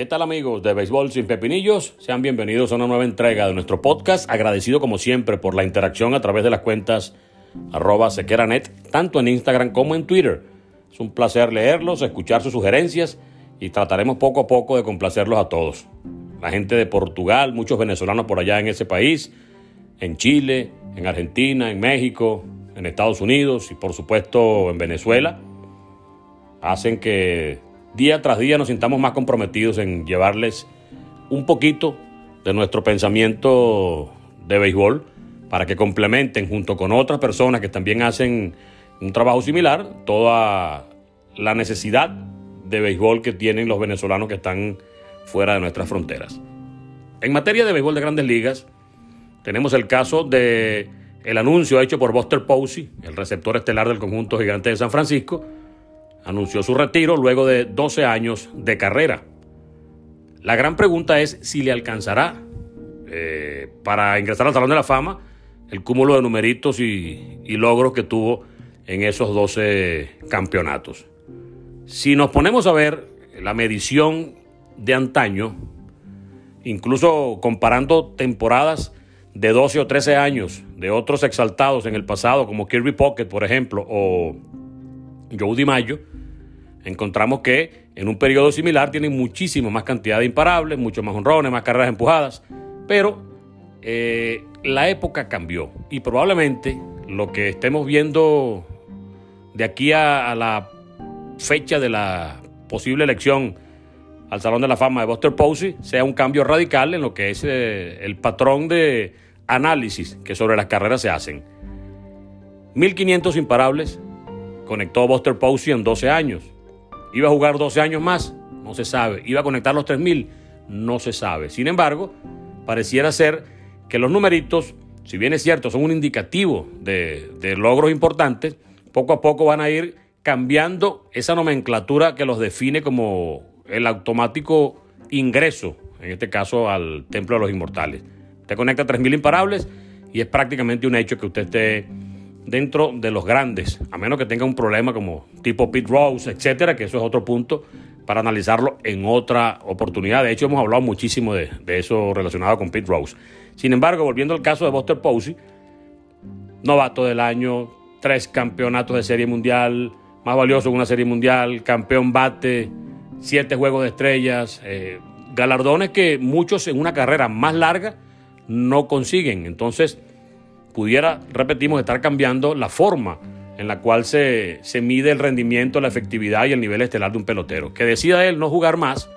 ¿Qué tal amigos de Béisbol sin Pepinillos? Sean bienvenidos a una nueva entrega de nuestro podcast. Agradecido como siempre por la interacción a través de las cuentas sequeranet, tanto en Instagram como en Twitter. Es un placer leerlos, escuchar sus sugerencias y trataremos poco a poco de complacerlos a todos. La gente de Portugal, muchos venezolanos por allá en ese país, en Chile, en Argentina, en México, en Estados Unidos y por supuesto en Venezuela, hacen que día tras día nos sintamos más comprometidos en llevarles un poquito de nuestro pensamiento de béisbol para que complementen junto con otras personas que también hacen un trabajo similar toda la necesidad de béisbol que tienen los venezolanos que están fuera de nuestras fronteras. En materia de béisbol de grandes ligas, tenemos el caso de el anuncio hecho por Buster Posey, el receptor estelar del conjunto gigante de San Francisco, anunció su retiro luego de 12 años de carrera. La gran pregunta es si le alcanzará eh, para ingresar al Salón de la Fama el cúmulo de numeritos y, y logros que tuvo en esos 12 campeonatos. Si nos ponemos a ver la medición de antaño, incluso comparando temporadas de 12 o 13 años de otros exaltados en el pasado, como Kirby Pocket, por ejemplo, o Joe DiMaggio, encontramos que en un periodo similar tienen muchísimo más cantidad de imparables, mucho más honrones, más carreras empujadas, pero eh, la época cambió y probablemente lo que estemos viendo de aquí a, a la fecha de la posible elección al Salón de la Fama de Buster Posey sea un cambio radical en lo que es eh, el patrón de análisis que sobre las carreras se hacen. 1500 imparables conectó Buster Posey en 12 años. ¿Iba a jugar 12 años más? No se sabe. ¿Iba a conectar los 3000? No se sabe. Sin embargo, pareciera ser que los numeritos, si bien es cierto, son un indicativo de, logros importantes, poco a poco van a ir cambiando esa nomenclatura que los define como el automático ingreso, en este caso al Templo de los Inmortales. Te conecta 3.000 imparables y es prácticamente un hecho que usted esté dentro de los grandes, a menos que tenga un problema como tipo Pete Rose, etcétera, que eso es otro punto para analizarlo en otra oportunidad. De hecho, hemos hablado muchísimo de, eso relacionado con Pete Rose. Sin embargo, volviendo al caso de Buster Posey, novato del año, tres campeonatos de serie mundial, más valioso en una serie mundial, campeón bate, siete juegos de estrellas, eh, galardones que muchos en una carrera más larga no consiguen. Entonces, pudiera, repetimos, estar cambiando la forma en la cual se, se mide el rendimiento, la efectividad y el nivel estelar de un pelotero. Que decida él no jugar más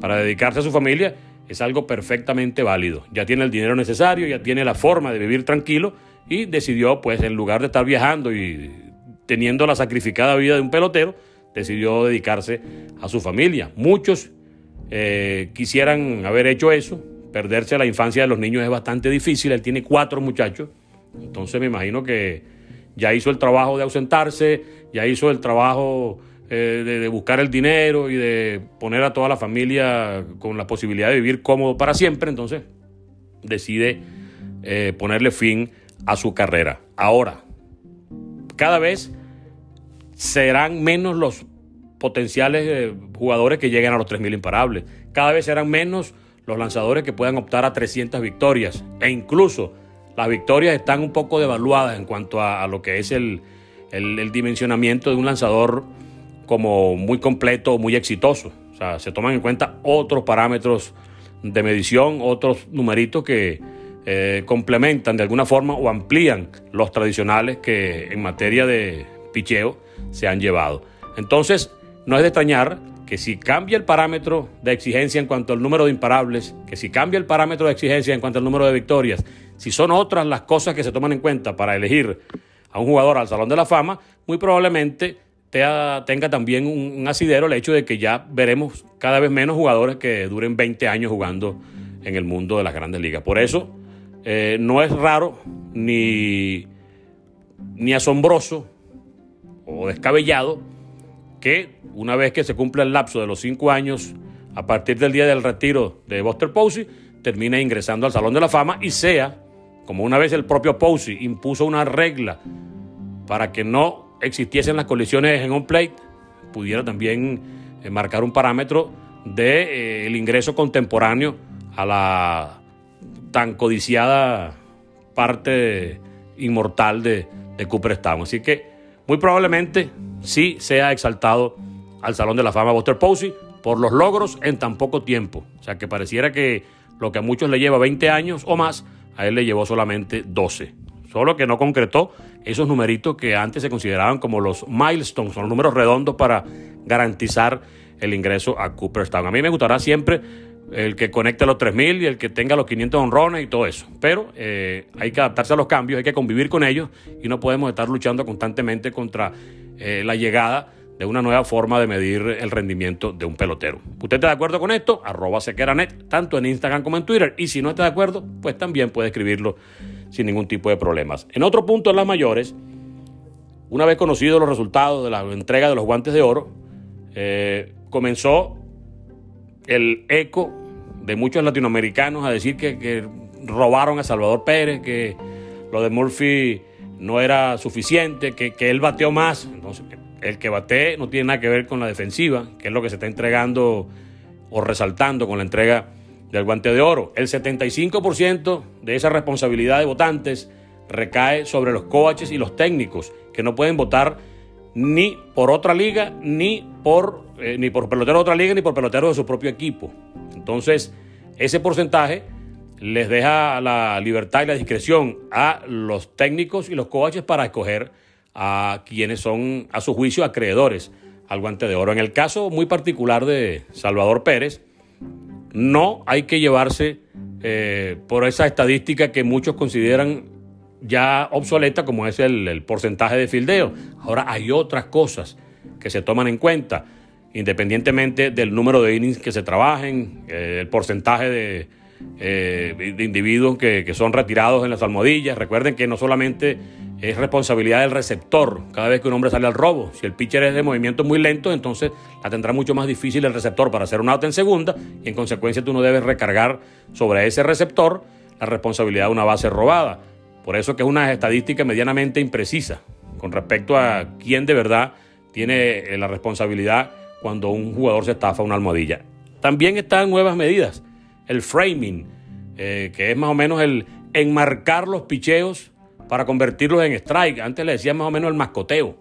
para dedicarse a su familia es algo perfectamente válido. Ya tiene el dinero necesario, ya tiene la forma de vivir tranquilo y decidió, pues, en lugar de estar viajando y teniendo la sacrificada vida de un pelotero, decidió dedicarse a su familia. Muchos eh, quisieran haber hecho eso, perderse la infancia de los niños es bastante difícil, él tiene cuatro muchachos, entonces me imagino que ya hizo el trabajo de ausentarse, ya hizo el trabajo eh, de, buscar el dinero y de poner a toda la familia con la posibilidad de vivir cómodo para siempre, entonces decide eh, ponerle fin a su carrera. Ahora, cada vez serán menos los potenciales eh, jugadores que lleguen a los 3.000 imparables. Cada vez serán menos los lanzadores que puedan optar a 300 victorias. E incluso las victorias están un poco devaluadas en cuanto a, lo que es el, el, el, dimensionamiento de un lanzador como muy completo, muy exitoso. O sea, se toman en cuenta otros parámetros de medición, otros numeritos que eh, complementan de alguna forma o amplían los tradicionales que en materia de picheo se han llevado. Entonces, no es de extrañar que si cambia el parámetro de exigencia en cuanto al número de imparables, que si cambia el parámetro de exigencia en cuanto al número de victorias, si son otras las cosas que se toman en cuenta para elegir a un jugador al Salón de la Fama, muy probablemente tenga también un, asidero el hecho de que ya veremos cada vez menos jugadores que duren 20 años jugando en el mundo de las grandes ligas. Por eso eh, no es raro ni, ni asombroso o descabellado que una vez que se cumpla el lapso de los cinco años, a partir del día del retiro de Buster Posey, termine ingresando al Salón de la Fama y sea, como una vez el propio Posey impuso una regla para que no existiesen las colisiones en un plate, pudiera también eh, marcar un parámetro del de, eh, ingreso contemporáneo a la tan codiciada parte inmortal de, de Cooperstown. Así que muy probablemente sí sea exaltado al Salón de la Fama Buster Posey por los logros en tan poco tiempo. O sea que pareciera que lo que a muchos le lleva 20 años o más, a él le llevó solamente 12. Solo que no concretó esos numeritos que antes se consideraban como los milestones, son los números redondos para garantizar el ingreso a Cooperstown. A mí me gustará siempre el que conecte los 3.000 y el que tenga los 500 honrones y todo eso. Pero eh, hay que adaptarse a los cambios, hay que convivir con ellos y no podemos estar luchando constantemente contra eh, la llegada de una nueva forma de medir el rendimiento de un pelotero. ¿Usted está de acuerdo con esto? Arroba sequeranet, tanto en Instagram como en Twitter. Y si no está de acuerdo, pues también puede escribirlo sin ningún tipo de problemas. En otro punto, en las mayores, una vez conocidos los resultados de la entrega de los guantes de oro, eh, comenzó el eco de muchos latinoamericanos a decir que, robaron a Salvador Pérez, que lo de Murphy no era suficiente, que, que él bateó más. Entonces, el que bate no tiene nada que ver con la defensiva, que es lo que se está entregando o resaltando con la entrega del guante de oro. El 75% de esa responsabilidad de votantes recae sobre los coaches y los técnicos, que no pueden votar ni por otra liga, ni por, eh, ni por pelotero de otra liga, ni por pelotero de su propio equipo. Entonces, ese porcentaje les deja la libertad y la discreción a los técnicos y los coaches para escoger a quienes son, a su juicio, acreedores al guante de oro. En el caso muy particular de Salvador Pérez, no hay que llevarse eh, por esa estadística que muchos consideran ya obsoleta, como es el, porcentaje de fildeo. Ahora hay otras cosas que se toman en cuenta, independientemente del número de innings que se trabajen, eh, el porcentaje de, eh, de individuos que, que, son retirados en las almohadillas. Recuerden que no solamente es responsabilidad del receptor cada vez que un hombre sale al robo. Si el pitcher es de movimiento muy lento, entonces la tendrá mucho más difícil el receptor para hacer un out en segunda y en consecuencia tú no debes recargar sobre ese receptor la responsabilidad de una base robada. Por eso que es una estadística medianamente imprecisa con respecto a quién de verdad tiene eh, la responsabilidad cuando un jugador se estafa una almohadilla. También están nuevas medidas, el framing, eh, que es más o menos el enmarcar los picheos para convertirlos en strike. Antes le decían más o menos el mascoteo.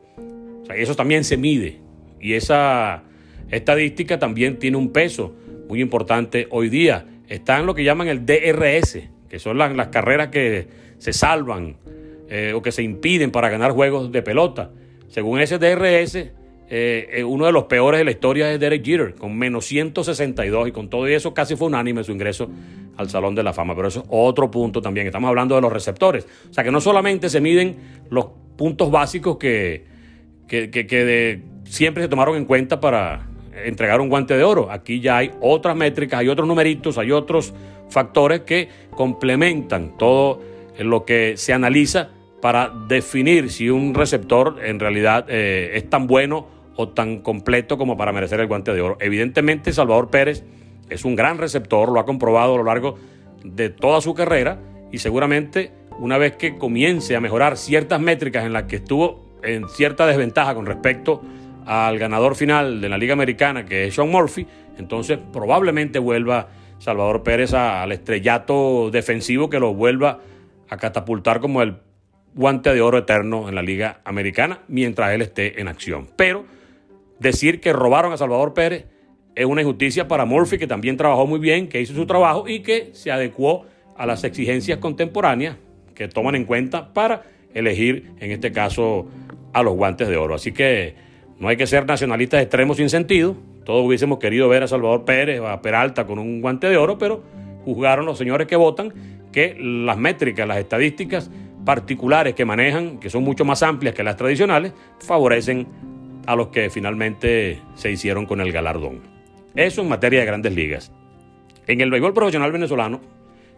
O sea, eso también se mide. Y esa estadística también tiene un peso muy importante hoy día. Está en lo que llaman el DRS, que son las, carreras que se salvan eh, o que se impiden para ganar juegos de pelota. Según ese DRS, eh, eh, uno de los peores de la historia es Derek Jeter, con menos 162 y con todo eso casi fue unánime su ingreso al Salón de la Fama. Pero eso es otro punto también. Estamos hablando de los receptores. O sea que no solamente se miden los puntos básicos que, que, siempre se tomaron en cuenta para entregar un guante de oro. Aquí ya hay otras métricas, hay otros numeritos, hay otros factores que complementan todo lo que se analiza para definir si un receptor en realidad eh, es tan bueno o tan completo como para merecer el guante de oro. Evidentemente, Salvador Pérez es un gran receptor, lo ha comprobado a lo largo de toda su carrera y seguramente una vez que comience a mejorar ciertas métricas en las que estuvo en cierta desventaja con respecto al ganador final de la Liga Americana, que es Sean Murphy, entonces probablemente vuelva Salvador Pérez al estrellato defensivo que lo vuelva a catapultar como el guante de oro eterno en la Liga Americana mientras él esté en acción. Pero decir que robaron a Salvador Pérez es una injusticia para Murphy, que también trabajó muy bien, que hizo su trabajo y que se adecuó a las exigencias contemporáneas que toman en cuenta para elegir, en este caso, a los guantes de oro. Así que no hay que ser nacionalistas extremos sin sentido. Todos hubiésemos querido ver a Salvador Pérez, a Peralta con un guante de oro, pero juzgaron los señores que votan que las métricas, las estadísticas particulares que manejan, que son mucho más amplias que las tradicionales, favorecen a los que finalmente se hicieron con el galardón. Eso en materia de grandes ligas. En el béisbol profesional venezolano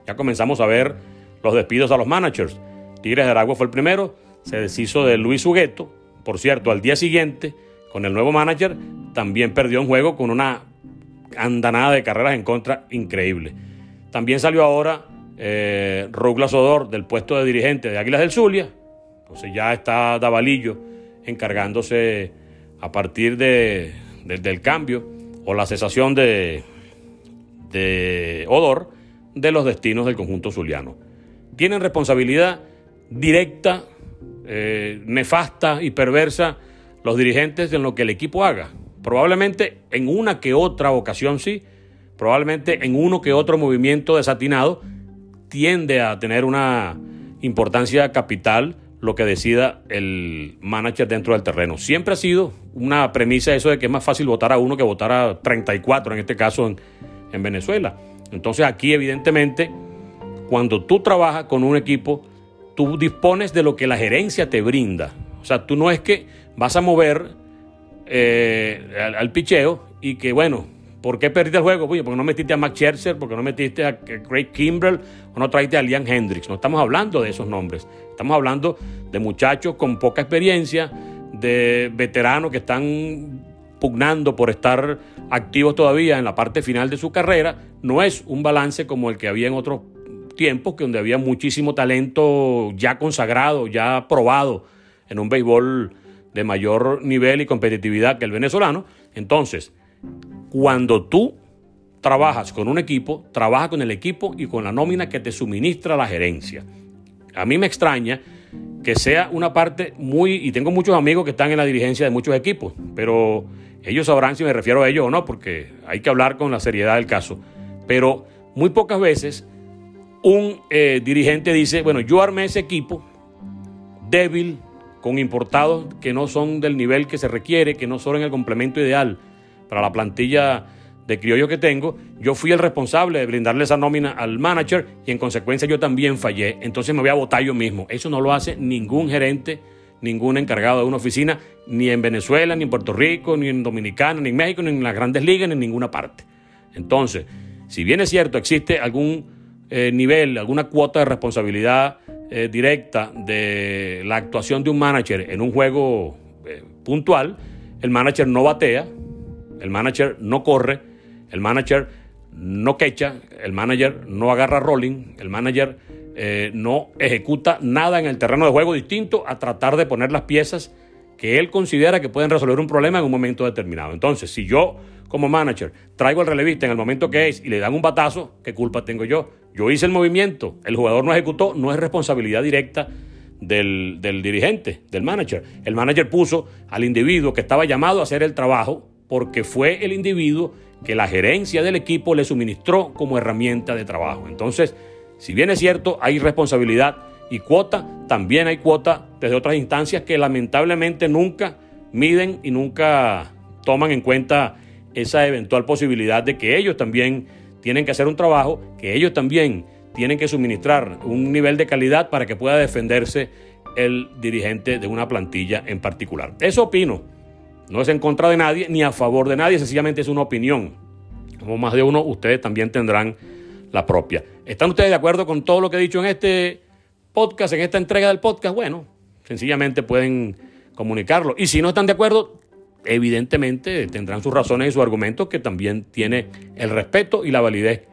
ya comenzamos a ver los despidos a los managers. Tigres de Aragua fue el primero, se deshizo de Luis Hugueto. Por cierto, al día siguiente, con el nuevo manager, también perdió un juego con una andanada de carreras en contra increíble. También salió ahora eh, Douglas Odor del puesto de dirigente de Águilas del Zulia. Entonces ya está Davalillo encargándose a partir de, del cambio o la cesación de, de Odor de los destinos del conjunto zuliano. Tienen responsabilidad directa, eh, nefasta y perversa los dirigentes en lo que el equipo haga. Probablemente en una que otra ocasión sí, probablemente en uno que otro movimiento desatinado tiende a tener una importancia capital lo que decida el manager dentro del terreno. Siempre ha sido una premisa eso de que es más fácil votar a uno que votar a 34, en este caso en, en Venezuela. Entonces aquí evidentemente, cuando tú trabajas con un equipo, tú dispones de lo que la gerencia te brinda. O sea, tú no es que vas a mover eh, al, picheo y que, bueno, ¿por qué perdiste el juego? Porque no metiste a Max Scherzer, porque no metiste a Craig Kimbrell o no traiste a Liam Hendricks. No estamos hablando de esos nombres. Estamos hablando de muchachos con poca experiencia, de veteranos que están pugnando por estar activos todavía en la parte final de su carrera. No es un balance como el que había en otros tiempos, que donde había muchísimo talento ya consagrado, ya probado en un béisbol de mayor nivel y competitividad que el venezolano. Entonces, cuando tú trabajas con un equipo, trabaja con el equipo y con la nómina que te suministra la gerencia. A mí me extraña que sea una parte muy, y tengo muchos amigos que están en la dirigencia de muchos equipos, pero ellos sabrán si me refiero a ellos o no, porque hay que hablar con la seriedad del caso. Pero muy pocas veces un eh, dirigente dice, bueno, yo armé ese equipo débil, con importados que no son del nivel que se requiere, que no son en el complemento ideal para la plantilla de criollo que tengo, yo fui el responsable de brindarle esa nómina al manager y en consecuencia yo también fallé. Entonces me voy a votar yo mismo. Eso no lo hace ningún gerente, ningún encargado de una oficina, ni en Venezuela, ni en Puerto Rico, ni en Dominicana, ni en México, ni en las grandes ligas, ni en ninguna parte. Entonces, si bien es cierto, existe algún eh, nivel, alguna cuota de responsabilidad eh, directa de la actuación de un manager en un juego eh, puntual, el manager no batea, el manager no corre, el manager no quecha, el manager no agarra rolling, el manager eh, no ejecuta nada en el terreno de juego distinto a tratar de poner las piezas que él considera que pueden resolver un problema en un momento determinado. Entonces, si yo como manager traigo al relevista en el momento que es y le dan un batazo, ¿qué culpa tengo yo? Yo hice el movimiento, el jugador no ejecutó, no es responsabilidad directa del, dirigente, del manager. El manager puso al individuo que estaba llamado a hacer el trabajo porque fue el individuo que la gerencia del equipo le suministró como herramienta de trabajo. Entonces, si bien es cierto, hay responsabilidad y cuota, también hay cuota desde otras instancias que lamentablemente nunca miden y nunca toman en cuenta esa eventual posibilidad de que ellos también tienen que hacer un trabajo, que ellos también tienen que suministrar un nivel de calidad para que pueda defenderse el dirigente de una plantilla en particular. Eso opino. No es en contra de nadie ni a favor de nadie, sencillamente es una opinión. Como más de uno, ustedes también tendrán la propia. ¿Están ustedes de acuerdo con todo lo que he dicho en este podcast, en esta entrega del podcast? Bueno, sencillamente pueden comunicarlo. Y si no están de acuerdo, evidentemente tendrán sus razones y sus argumentos que también tiene el respeto y la validez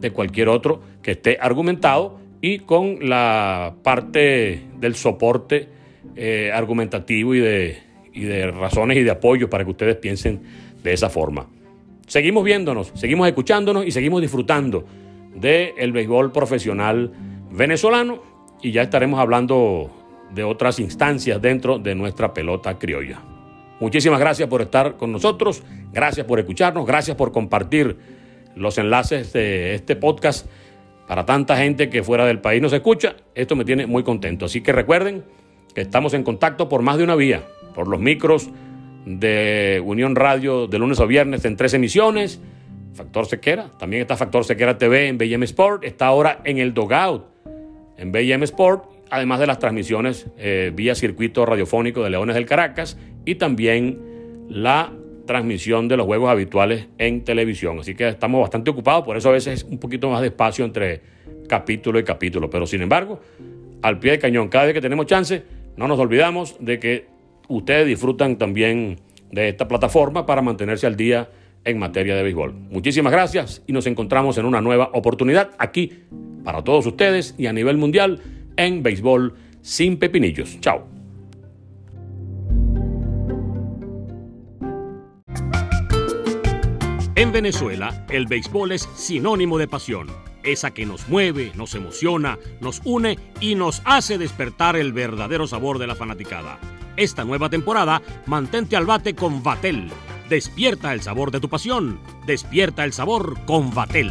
de cualquier otro que esté argumentado y con la parte del soporte eh, argumentativo y de, y de razones y de apoyo para que ustedes piensen de esa forma. Seguimos viéndonos, seguimos escuchándonos y seguimos disfrutando del béisbol profesional venezolano y ya estaremos hablando de otras instancias dentro de nuestra pelota criolla. Muchísimas gracias por estar con nosotros, gracias por escucharnos, gracias por compartir los enlaces de este podcast para tanta gente que fuera del país nos escucha. Esto me tiene muy contento. Así que recuerden que estamos en contacto por más de una vía, por los micros de Unión Radio de lunes a viernes en tres emisiones. Factor Sequera, también está Factor Sequera TV en BM Sport, está ahora en el Dogout en BM Sport, además de las transmisiones eh, vía circuito radiofónico de Leones del Caracas y también la transmisión de los juegos habituales en televisión. Así que estamos bastante ocupados, por eso a veces es un poquito más de espacio entre capítulo y capítulo. Pero sin embargo, al pie del cañón, cada vez que tenemos chance, no nos olvidamos de que ustedes disfrutan también de esta plataforma para mantenerse al día en materia de béisbol. Muchísimas gracias y nos encontramos en una nueva oportunidad aquí para todos ustedes y a nivel mundial en Béisbol sin Pepinillos. Chao. En Venezuela, el béisbol es sinónimo de pasión, esa que nos mueve, nos emociona, nos une y nos hace despertar el verdadero sabor de la fanaticada. Esta nueva temporada, mantente al bate con Vatel. Despierta el sabor de tu pasión, despierta el sabor con Vatel.